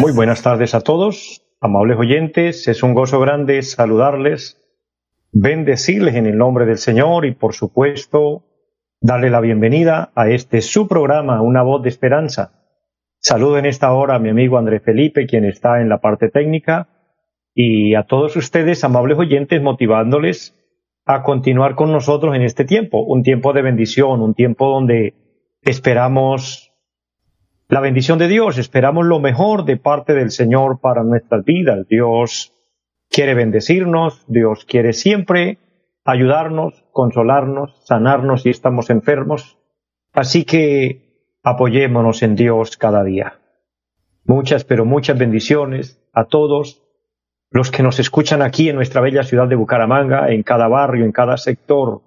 muy buenas tardes a todos, amables oyentes. Es un gozo grande saludarles, bendecirles en el nombre del Señor y, por supuesto, darle la bienvenida a este su programa, Una voz de esperanza. Saludo en esta hora a mi amigo André Felipe, quien está en la parte técnica, y a todos ustedes, amables oyentes, motivándoles a continuar con nosotros en este tiempo, un tiempo de bendición, un tiempo donde esperamos la bendición de Dios. Esperamos lo mejor de parte del Señor para nuestras vidas. Dios quiere bendecirnos, Dios quiere siempre ayudarnos, consolarnos, sanarnos si estamos enfermos. Así que apoyémonos en Dios cada día. Muchas, pero muchas bendiciones a todos los que nos escuchan aquí en nuestra bella ciudad de Bucaramanga, en cada barrio, en cada sector,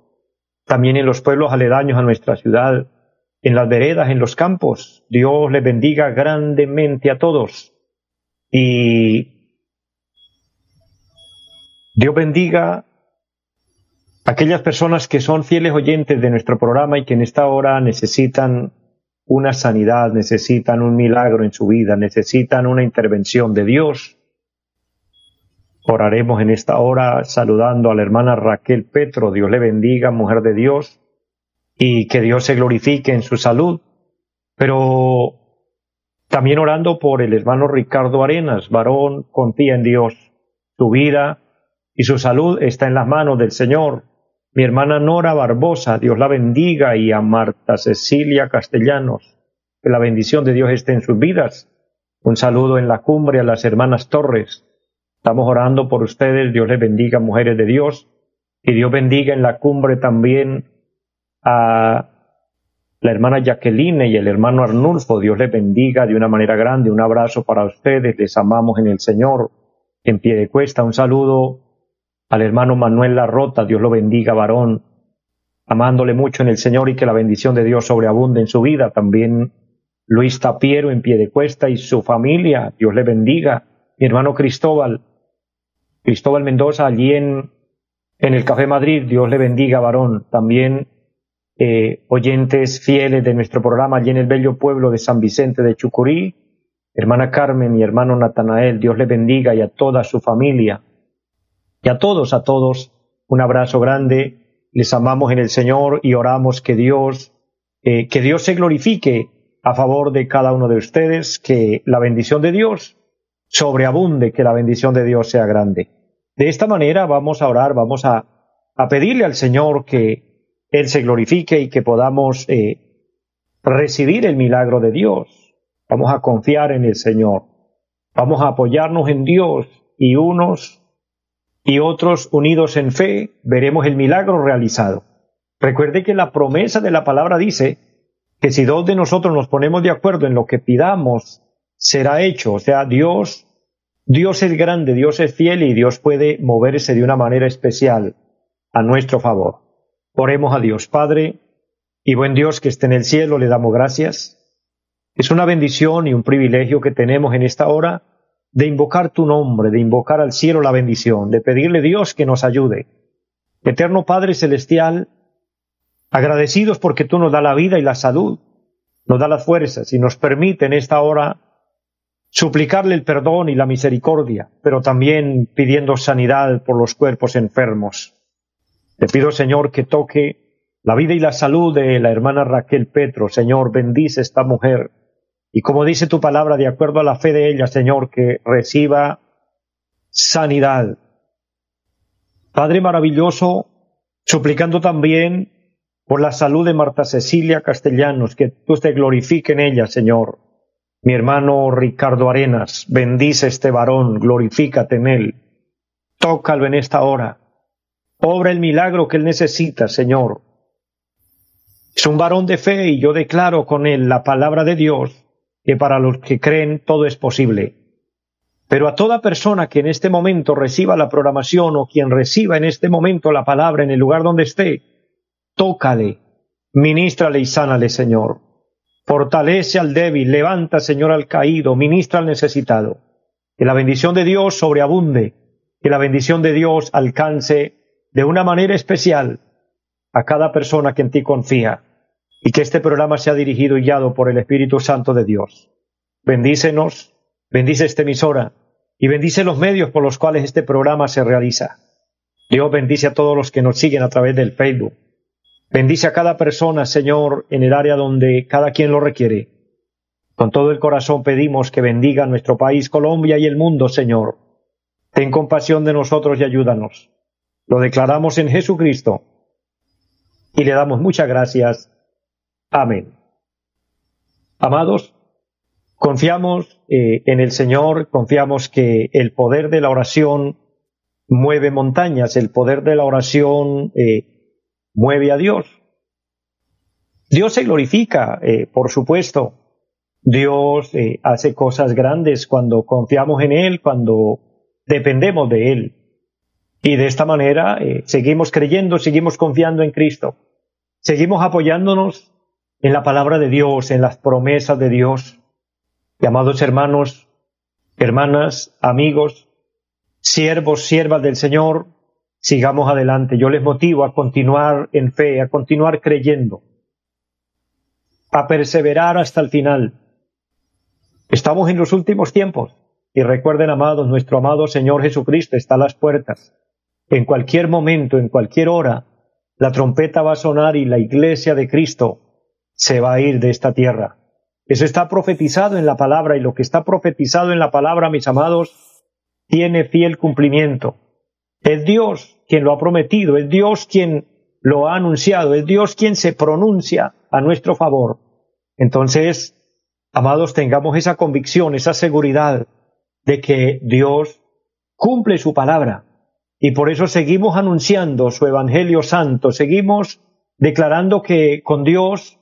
también en los pueblos aledaños a nuestra ciudad, en las veredas, en los campos. Dios les bendiga grandemente a todos. Y Dios bendiga a aquellas personas que son fieles oyentes de nuestro programa y que en esta hora necesitan una sanidad, necesitan un milagro en su vida, necesitan una intervención de Dios. Oraremos en esta hora saludando a la hermana Raquel Petro. Dios le bendiga, mujer de Dios y que Dios se glorifique en su salud, pero también orando por el hermano Ricardo Arenas, varón, confía en Dios, su vida y su salud está en las manos del Señor. Mi hermana Nora Barbosa, Dios la bendiga, y a Marta Cecilia Castellanos, que la bendición de Dios esté en sus vidas. Un saludo en la cumbre a las hermanas Torres. Estamos orando por ustedes, Dios les bendiga, mujeres de Dios, y Dios bendiga en la cumbre también a la hermana Jacqueline y el hermano Arnulfo. Dios les bendiga de una manera grande. Un abrazo para ustedes. Les amamos en el Señor. En pie de cuesta, un saludo al hermano Manuel Larrota. Dios lo bendiga, varón. Amándole mucho en el Señor y que la bendición de Dios sobreabunde en su vida. También Luis Tapiero en pie de cuesta y su familia. Dios le bendiga. Mi hermano Cristóbal. Cristóbal Mendoza allí en, en el Café Madrid. Dios le bendiga, varón. También eh, oyentes fieles de nuestro programa allí en el bello pueblo de San Vicente de Chucurí, hermana Carmen y hermano Natanael, Dios les bendiga y a toda su familia. Y a todos, a todos, un abrazo grande, les amamos en el Señor y oramos que Dios, eh, que Dios se glorifique a favor de cada uno de ustedes, que la bendición de Dios sobreabunde, que la bendición de Dios sea grande. De esta manera vamos a orar, vamos a, a pedirle al Señor que él se glorifique y que podamos eh, recibir el milagro de Dios. Vamos a confiar en el Señor. Vamos a apoyarnos en Dios y unos y otros unidos en fe veremos el milagro realizado. Recuerde que la promesa de la palabra dice que si dos de nosotros nos ponemos de acuerdo en lo que pidamos, será hecho. O sea, Dios, Dios es grande, Dios es fiel y Dios puede moverse de una manera especial a nuestro favor. Oremos a Dios, Padre y buen Dios que esté en el cielo, le damos gracias. Es una bendición y un privilegio que tenemos en esta hora de invocar tu nombre, de invocar al cielo la bendición, de pedirle a Dios que nos ayude. Eterno Padre Celestial, agradecidos porque tú nos da la vida y la salud, nos da las fuerzas y nos permite en esta hora suplicarle el perdón y la misericordia, pero también pidiendo sanidad por los cuerpos enfermos. Te pido, Señor, que toque la vida y la salud de la hermana Raquel Petro. Señor, bendice esta mujer. Y como dice tu palabra, de acuerdo a la fe de ella, Señor, que reciba sanidad. Padre maravilloso, suplicando también por la salud de Marta Cecilia Castellanos, que tú te glorifique en ella, Señor. Mi hermano Ricardo Arenas, bendice este varón, glorifícate en él. Tócalo en esta hora. Obra el milagro que Él necesita, Señor. Es un varón de fe y yo declaro con él la palabra de Dios, que para los que creen todo es posible. Pero a toda persona que en este momento reciba la programación o quien reciba en este momento la palabra en el lugar donde esté, tócale, ministrale y sánale, Señor. Fortalece al débil, levanta, Señor, al caído, ministra al necesitado. Que la bendición de Dios sobreabunde, que la bendición de Dios alcance de una manera especial a cada persona que en ti confía y que este programa sea dirigido y guiado por el Espíritu Santo de Dios. Bendícenos, bendice esta emisora y bendice los medios por los cuales este programa se realiza. Dios bendice a todos los que nos siguen a través del Facebook. Bendice a cada persona, Señor, en el área donde cada quien lo requiere. Con todo el corazón pedimos que bendiga nuestro país, Colombia y el mundo, Señor. Ten compasión de nosotros y ayúdanos. Lo declaramos en Jesucristo y le damos muchas gracias. Amén. Amados, confiamos eh, en el Señor, confiamos que el poder de la oración mueve montañas, el poder de la oración eh, mueve a Dios. Dios se glorifica, eh, por supuesto. Dios hace cosas grandes cuando confiamos en Él, cuando dependemos de Él. Y de esta manera eh, seguimos creyendo, seguimos confiando en Cristo, seguimos apoyándonos en la palabra de Dios, en las promesas de Dios. Y amados hermanos, hermanas, amigos, siervos, siervas del Señor, sigamos adelante. Yo les motivo a continuar en fe, a continuar creyendo, a perseverar hasta el final. Estamos en los últimos tiempos y recuerden, amados, nuestro amado Señor Jesucristo está a las puertas en cualquier momento, en cualquier hora, la trompeta va a sonar y la iglesia de Cristo se va a ir de esta tierra. Eso está profetizado en la palabra y lo que está profetizado en la palabra, mis amados, tiene fiel cumplimiento. Es Dios quien lo ha prometido, es Dios quien lo ha anunciado, es Dios quien se pronuncia a nuestro favor. Entonces, amados, tengamos esa convicción, esa seguridad de que Dios cumple su palabra y por eso seguimos anunciando su Evangelio Santo, seguimos declarando que con Dios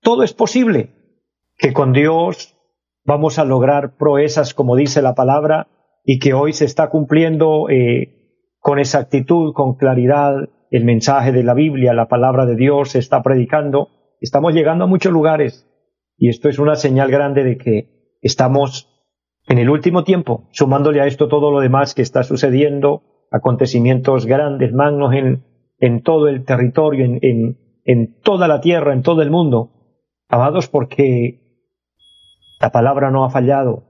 todo es posible, que con Dios vamos a lograr proezas como dice la palabra y que hoy se está cumpliendo eh, con exactitud, con claridad el mensaje de la Biblia, la palabra de Dios se está predicando, estamos llegando a muchos lugares y esto es una señal grande de que estamos en el último tiempo, sumándole a esto todo lo demás que está sucediendo acontecimientos grandes, magnos en, todo el territorio, en, toda la tierra, en todo el mundo. Amados, porque la palabra no ha fallado.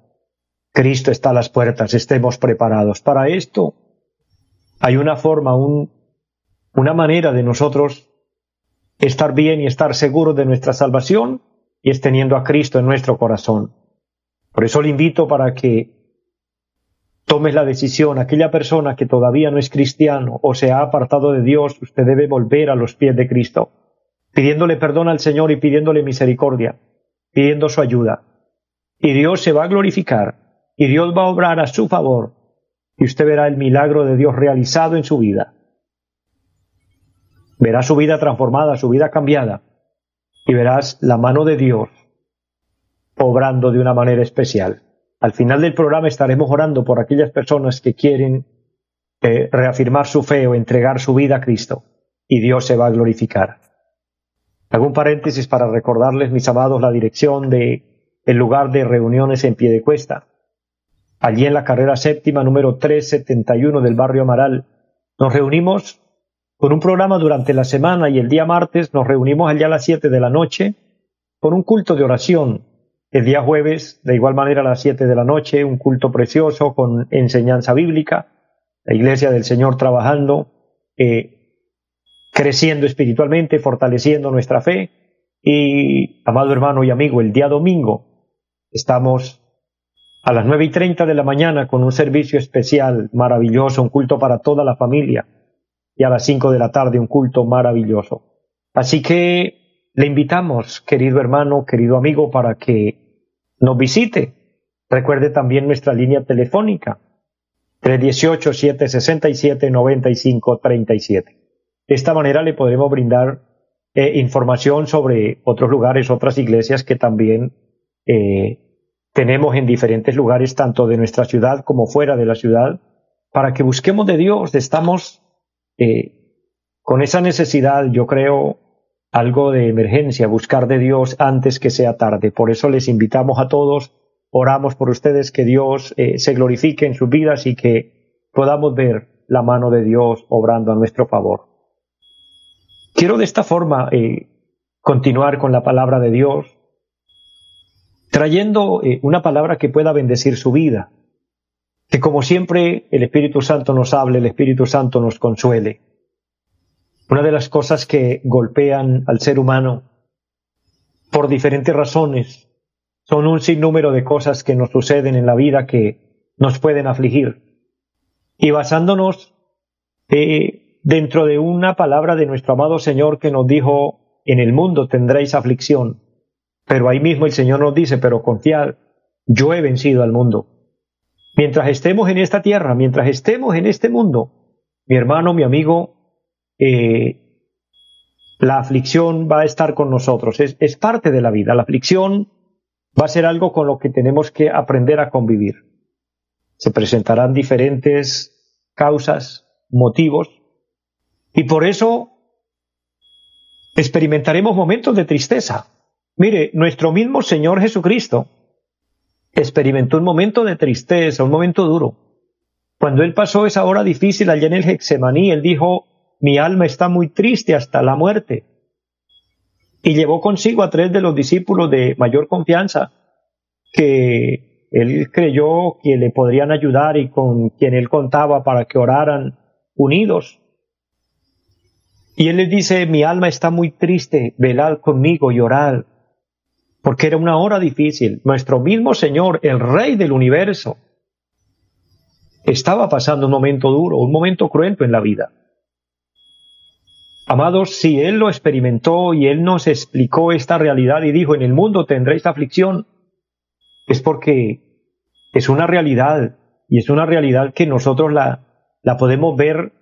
Cristo está a las puertas, estemos preparados. Para esto hay una forma, un, una manera de nosotros estar bien y estar seguros de nuestra salvación y es teniendo a Cristo en nuestro corazón. Por eso le invito para que tomes la decisión, aquella persona que todavía no es cristiano o se ha apartado de Dios, usted debe volver a los pies de Cristo, pidiéndole perdón al Señor y pidiéndole misericordia, pidiendo su ayuda. Y Dios se va a glorificar y Dios va a obrar a su favor y usted verá el milagro de Dios realizado en su vida. Verá su vida transformada, su vida cambiada y verás la mano de Dios obrando de una manera especial. Al final del programa estaremos orando por aquellas personas que quieren eh, reafirmar su fe o entregar su vida a Cristo y Dios se va a glorificar. Hago un paréntesis para recordarles, mis amados, la dirección de el lugar de reuniones en pie de cuesta. Allí en la carrera séptima número 371 del barrio Amaral, nos reunimos con un programa durante la semana y el día martes nos reunimos allá a las 7 de la noche con un culto de oración el día jueves, de igual manera a las 7 de la noche, un culto precioso con enseñanza bíblica, la iglesia del Señor trabajando, eh, creciendo espiritualmente, fortaleciendo nuestra fe. Y, amado hermano y amigo, el día domingo estamos a las nueve y treinta de la mañana con un servicio especial maravilloso, un culto para toda la familia, y a las cinco de la tarde un culto maravilloso. Así que le invitamos, querido hermano, querido amigo, para que nos visite. Recuerde también nuestra línea telefónica, 318-767-9537. De esta manera le podremos brindar eh, información sobre otros lugares, otras iglesias que también eh, tenemos en diferentes lugares, tanto de nuestra ciudad como fuera de la ciudad, para que busquemos de Dios. Estamos eh, con esa necesidad, yo creo, algo de emergencia, buscar de Dios antes que sea tarde. Por eso les invitamos a todos, oramos por ustedes, que Dios se glorifique en sus vidas y que podamos ver la mano de Dios obrando a nuestro favor. Quiero de esta forma eh, continuar con la palabra de Dios, trayendo eh, una palabra que pueda bendecir su vida, que como siempre el Espíritu Santo nos hable, el Espíritu Santo nos consuele. Una de las cosas que golpean al ser humano por diferentes razones son un sinnúmero de cosas que nos suceden en la vida que nos pueden afligir. Y basándonos eh, dentro de una palabra de nuestro amado Señor que nos dijo, en el mundo tendréis aflicción, pero ahí mismo el Señor nos dice, pero confiad, yo he vencido al mundo. Mientras estemos en esta tierra, mientras estemos en este mundo, mi hermano, mi amigo, eh, la aflicción va a estar con nosotros, es, es parte de la vida. La aflicción va a ser algo con lo que tenemos que aprender a convivir. Se presentarán diferentes causas, motivos, y por eso experimentaremos momentos de tristeza. Mire, nuestro mismo Señor Jesucristo experimentó un momento de tristeza, un momento duro. Cuando Él pasó esa hora difícil allá en el Hexemaní, Él dijo, mi alma está muy triste hasta la muerte. Y llevó consigo a tres de los discípulos de mayor confianza, que él creyó que le podrían ayudar y con quien él contaba para que oraran unidos. Y él les dice, mi alma está muy triste, velad conmigo y orad, porque era una hora difícil. Nuestro mismo Señor, el Rey del universo, estaba pasando un momento duro, un momento cruento en la vida. Amados, si Él lo experimentó y Él nos explicó esta realidad y dijo, en el mundo tendréis aflicción, es porque es una realidad y es una realidad que nosotros la, podemos ver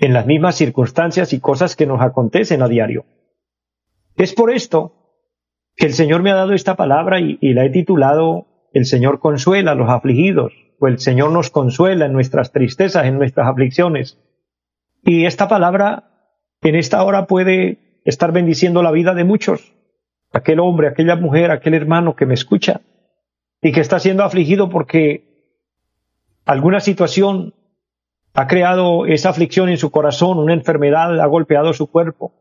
en las mismas circunstancias y cosas que nos acontecen a diario. Es por esto que el Señor me ha dado esta palabra y, y la he titulado El Señor consuela a los afligidos, o el Señor nos consuela en nuestras tristezas, en nuestras aflicciones. Y esta palabra en esta hora puede estar bendiciendo la vida de muchos. Aquel hombre, aquella mujer, aquel hermano que me escucha y que está siendo afligido porque alguna situación ha creado esa aflicción en su corazón, una enfermedad ha golpeado su cuerpo,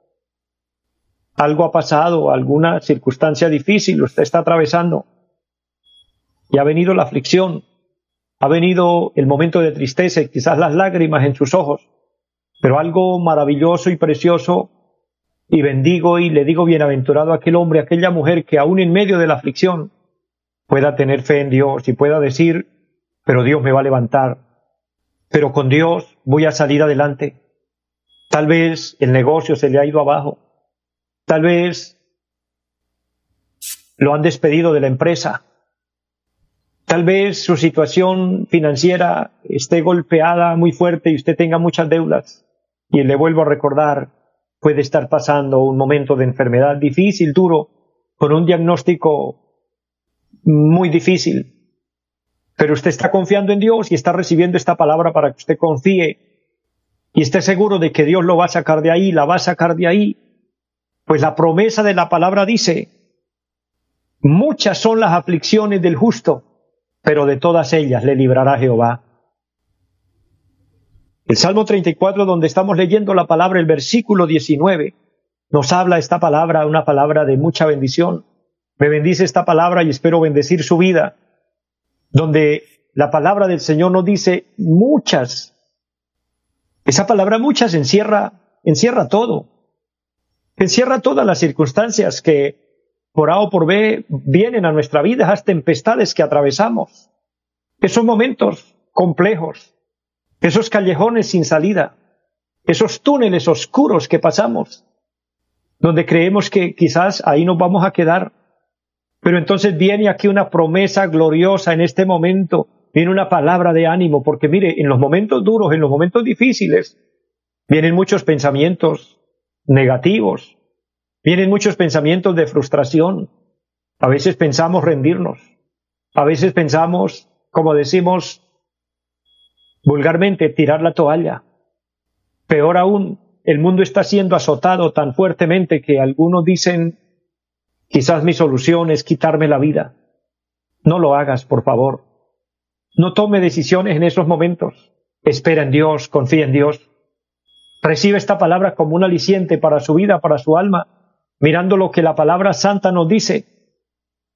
algo ha pasado, alguna circunstancia difícil usted está atravesando y ha venido la aflicción, ha venido el momento de tristeza y quizás las lágrimas en sus ojos, pero algo maravilloso y precioso y bendigo y le digo bienaventurado a aquel hombre, a aquella mujer que aún en medio de la aflicción pueda tener fe en Dios y pueda decir, pero Dios me va a levantar, pero con Dios voy a salir adelante. Tal vez el negocio se le ha ido abajo, tal vez lo han despedido de la empresa, tal vez su situación financiera esté golpeada muy fuerte y usted tenga muchas deudas. Y le vuelvo a recordar, puede estar pasando un momento de enfermedad difícil, duro, con un diagnóstico muy difícil. Pero usted está confiando en Dios y está recibiendo esta palabra para que usted confíe y esté seguro de que Dios lo va a sacar de ahí, la va a sacar de ahí. Pues la promesa de la palabra dice, muchas son las aflicciones del justo, pero de todas ellas le librará Jehová. El Salmo 34, donde estamos leyendo la palabra, el versículo 19, nos habla esta palabra, una palabra de mucha bendición. Me bendice esta palabra y espero bendecir su vida, donde la palabra del Señor nos dice muchas. Esa palabra muchas encierra, encierra todo. Encierra todas las circunstancias que por A o por B vienen a nuestra vida, esas tempestades que atravesamos, esos momentos complejos, esos callejones sin salida, esos túneles oscuros que pasamos, donde creemos que quizás ahí nos vamos a quedar pero entonces viene aquí una promesa gloriosa en este momento, viene una palabra de ánimo, porque mire, en los momentos duros, en los momentos difíciles, vienen muchos pensamientos negativos, Vienen muchos pensamientos de frustración. A veces pensamos rendirnos. A veces pensamos, como decimos vulgarmente, tirar la toalla. Peor aún, el mundo está siendo azotado tan fuertemente que algunos dicen, quizás mi solución es quitarme la vida. No lo hagas, por favor. No tome decisiones en esos momentos. Espera en Dios, confía en Dios. Recibe esta palabra como un aliciente para su vida, para su alma, mirando lo que la palabra santa nos dice.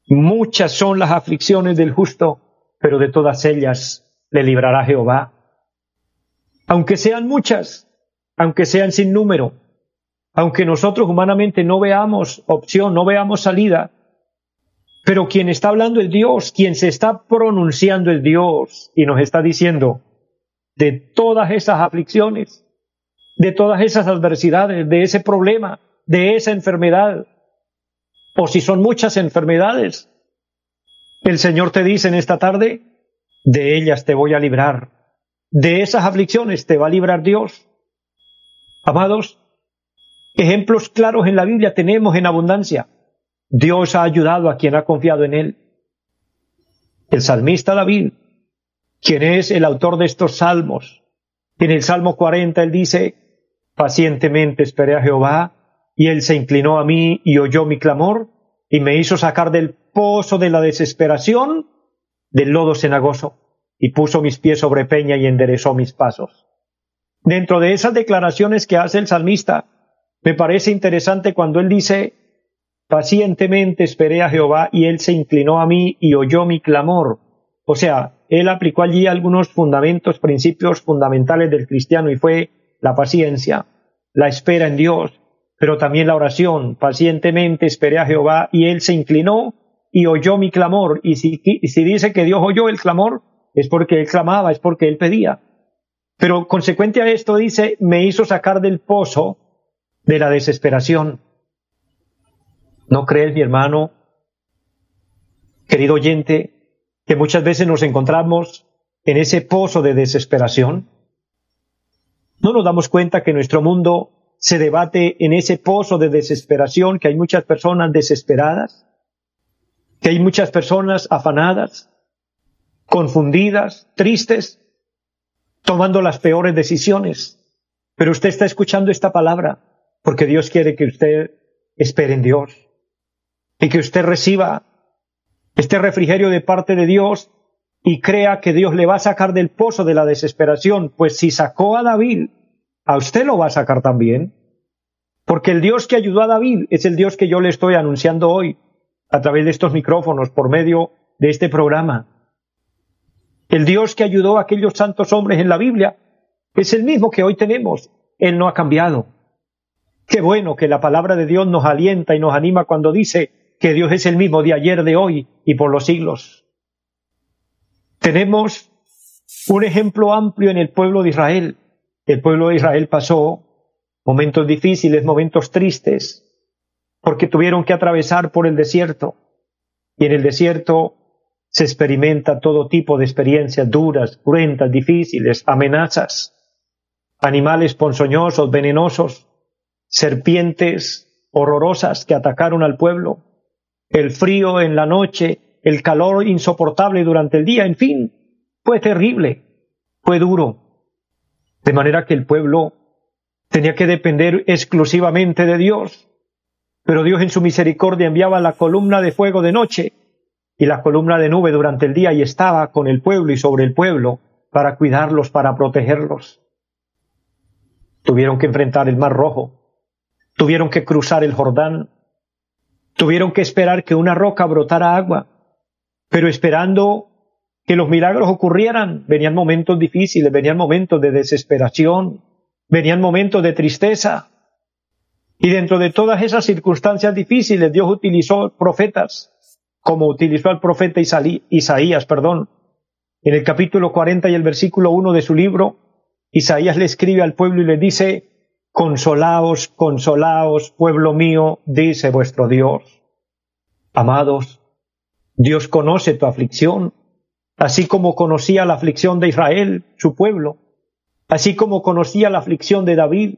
Muchas son las aflicciones del justo, pero de todas ellas le librará Jehová. Aunque sean muchas, aunque sean sin número, aunque nosotros humanamente no veamos opción, no veamos salida, pero quien está hablando es Dios, quien se está pronunciando es Dios y nos está diciendo de todas esas aflicciones, de todas esas adversidades, de ese problema, de esa enfermedad, o si son muchas enfermedades, el Señor te dice en esta tarde, de ellas te voy a librar, de esas aflicciones te va a librar Dios. Amados, ejemplos claros en la Biblia tenemos en abundancia. Dios ha ayudado a quien ha confiado en Él. El salmista David, quien es el autor de estos salmos, en el Salmo 40 él dice, pacientemente esperé a Jehová, y él se inclinó a mí y oyó mi clamor, y me hizo sacar del pozo de la desesperación, del lodo cenagoso, y puso mis pies sobre peña y enderezó mis pasos. Dentro de esas declaraciones que hace el salmista, me parece interesante cuando él dice, pacientemente esperé a Jehová y él se inclinó a mí y oyó mi clamor. O sea, él aplicó allí algunos fundamentos, principios fundamentales del cristiano y fue la paciencia, la espera en Dios, pero también la oración. Pacientemente esperé a Jehová y él se inclinó y oyó mi clamor. Y si, si dice que Dios oyó el clamor, es porque él clamaba, es porque él pedía. Pero consecuente a esto dice, me hizo sacar del pozo de la desesperación. ¿No crees, mi hermano, querido oyente, que muchas veces nos encontramos en ese pozo de desesperación? ¿No nos damos cuenta que nuestro mundo se debate en ese pozo de desesperación, que hay muchas personas desesperadas, que hay muchas personas afanadas, confundidas, tristes, tomando las peores decisiones. Pero usted está escuchando esta palabra porque Dios quiere que usted espere en Dios y que usted reciba este refrigerio de parte de Dios y crea que Dios le va a sacar del pozo de la desesperación, pues si sacó a David a usted lo va a sacar también. Porque el Dios que ayudó a David es el Dios que yo le estoy anunciando hoy a través de estos micrófonos, por medio de este programa. El Dios que ayudó a aquellos santos hombres en la Biblia es el mismo que hoy tenemos. Él no ha cambiado. Qué bueno que la palabra de Dios nos alienta y nos anima cuando dice que Dios es el mismo de ayer, de hoy y por los siglos. Tenemos un ejemplo amplio en el pueblo de Israel el pueblo de Israel pasó momentos difíciles, momentos tristes, porque tuvieron que atravesar por el desierto. Y en el desierto se experimenta todo tipo de experiencias duras, cruentas, difíciles, amenazas, animales ponzoñosos, venenosos, serpientes horrorosas que atacaron al pueblo, el frío en la noche, el calor insoportable durante el día, en fin, fue terrible, fue duro. De manera que el pueblo tenía que depender exclusivamente de Dios. Pero Dios en su misericordia enviaba la columna de fuego de noche y la columna de nube durante el día y estaba con el pueblo y sobre el pueblo para cuidarlos, para protegerlos. Tuvieron que enfrentar el Mar Rojo, tuvieron que cruzar el Jordán, tuvieron que esperar que una roca brotara agua, pero esperando que los milagros ocurrieran, venían momentos difíciles, venían momentos de desesperación, venían momentos de tristeza. Y dentro de todas esas circunstancias difíciles, Dios utilizó profetas, como utilizó al profeta Isaías, perdón. En el capítulo 40 y el versículo 1 de su libro, Isaías le escribe al pueblo y le dice, Consolaos, consolaos, pueblo mío, dice vuestro Dios. Amados, Dios conoce tu aflicción, así como conocía la aflicción de Israel, su pueblo, así como conocía la aflicción de David,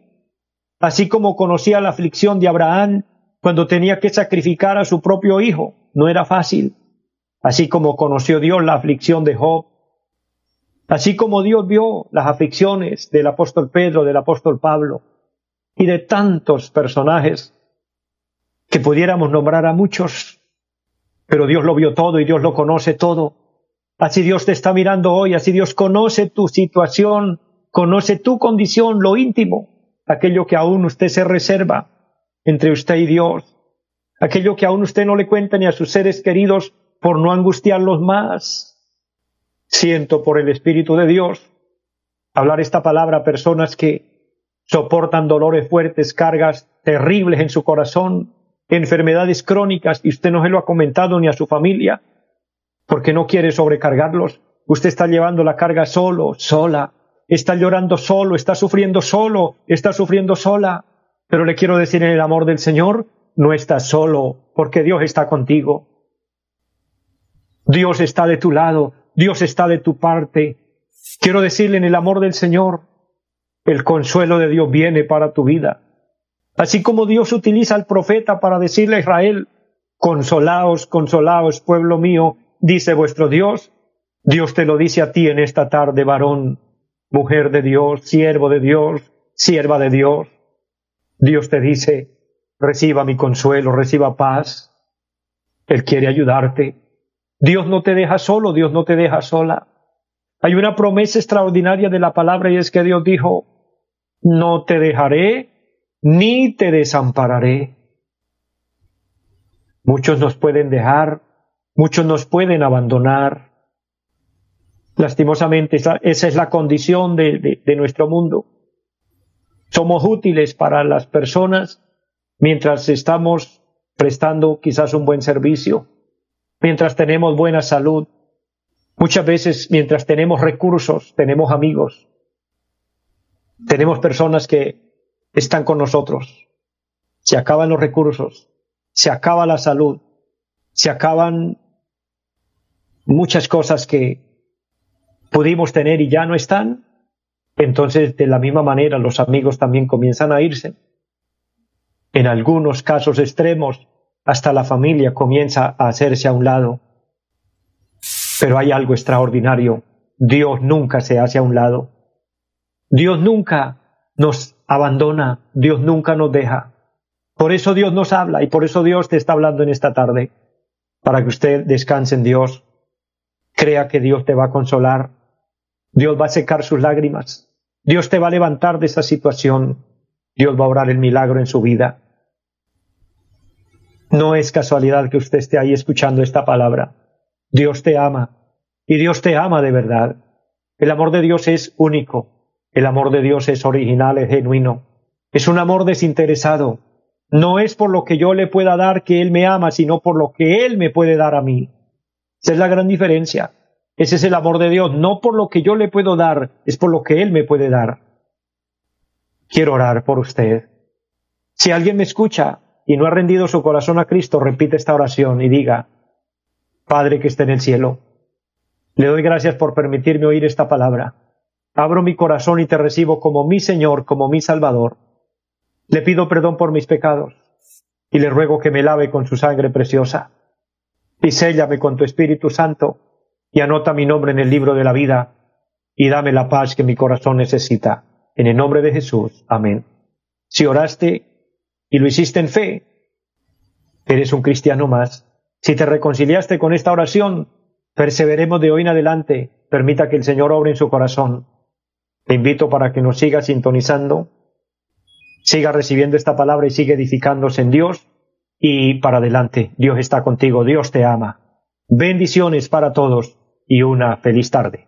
así como conocía la aflicción de Abraham, cuando tenía que sacrificar a su propio hijo. No era fácil. Así como conoció Dios la aflicción de Job, así como Dios vio las aflicciones del apóstol Pedro, del apóstol Pablo y de tantos personajes que pudiéramos nombrar a muchos, pero Dios lo vio todo y Dios lo conoce todo. Así Dios te está mirando hoy, así Dios conoce tu situación, conoce tu condición, lo íntimo, aquello que aún usted se reserva entre usted y Dios, aquello que aún usted no le cuenta ni a sus seres queridos por no angustiarlos más. Siento por el Espíritu de Dios hablar esta palabra a personas que soportan dolores fuertes, cargas terribles en su corazón, enfermedades crónicas, y usted no se lo ha comentado ni a su familia, porque no quiere sobrecargarlos. Usted está llevando la carga solo, sola, está llorando solo, está sufriendo solo, está sufriendo sola. Pero le quiero decir en el amor del Señor, no estás solo, porque Dios está contigo. Dios está de tu lado, Dios está de tu parte. Quiero decirle en el amor del Señor, el consuelo de Dios viene para tu vida. Así como Dios utiliza al profeta para decirle a Israel, consolaos, consolaos, pueblo mío, dice vuestro Dios, Dios te lo dice a ti en esta tarde, varón, mujer de Dios, siervo de Dios, sierva de Dios. Dios te dice, reciba mi consuelo, reciba paz. Él quiere ayudarte. Dios no te deja solo, Dios no te deja sola. Hay una promesa extraordinaria de la palabra y es que Dios dijo, no te dejaré ni te desampararé. Muchos nos pueden dejar, muchos nos pueden abandonar. Lastimosamente, esa, es la condición de nuestro mundo. Somos útiles para las personas mientras estamos prestando quizás un buen servicio, mientras tenemos buena salud, muchas veces mientras tenemos recursos, tenemos amigos, tenemos personas que están con nosotros. Se acaban los recursos, se acaba la salud, se acaban muchas cosas que pudimos tener y ya no están, entonces de la misma manera los amigos también comienzan a irse. En algunos casos extremos, hasta la familia comienza a hacerse a un lado. Pero hay algo extraordinario. Dios nunca se hace a un lado. Dios nunca nos abandona. Dios nunca nos deja. Por eso Dios nos habla y por eso Dios te está hablando en esta tarde. Para que usted descanse en Dios. Crea que Dios te va a consolar Dios va a secar sus lágrimas. Dios te va a levantar de esa situación. Dios va a orar el milagro en su vida. No es casualidad que usted esté ahí escuchando esta palabra. Dios te ama. Y Dios te ama de verdad. El amor de Dios es único. El amor de Dios es original, es genuino. Es un amor desinteresado. No es por lo que yo le pueda dar que Él me ama, sino por lo que Él me puede dar a mí. Esa es la gran diferencia. Ese es el amor de Dios, no por lo que yo le puedo dar, es por lo que Él me puede dar. Quiero orar por usted. Si alguien me escucha y no ha rendido su corazón a Cristo, repite esta oración y diga, Padre que esté en el cielo, le doy gracias por permitirme oír esta palabra. Abro mi corazón y te recibo como mi Señor, como mi Salvador. Le pido perdón por mis pecados y le ruego que me lave con su sangre preciosa y séllame con tu Espíritu Santo y anota mi nombre en el libro de la vida y dame la paz que mi corazón necesita. En el nombre de Jesús. Amén. Si oraste y lo hiciste en fe, eres un cristiano más. Si te reconciliaste con esta oración, perseveremos de hoy en adelante. Permita que el Señor obre en su corazón. Te invito para que nos siga sintonizando, siga recibiendo esta palabra y siga edificándose en Dios y para adelante. Dios está contigo, Dios te ama. Bendiciones para todos y una feliz tarde.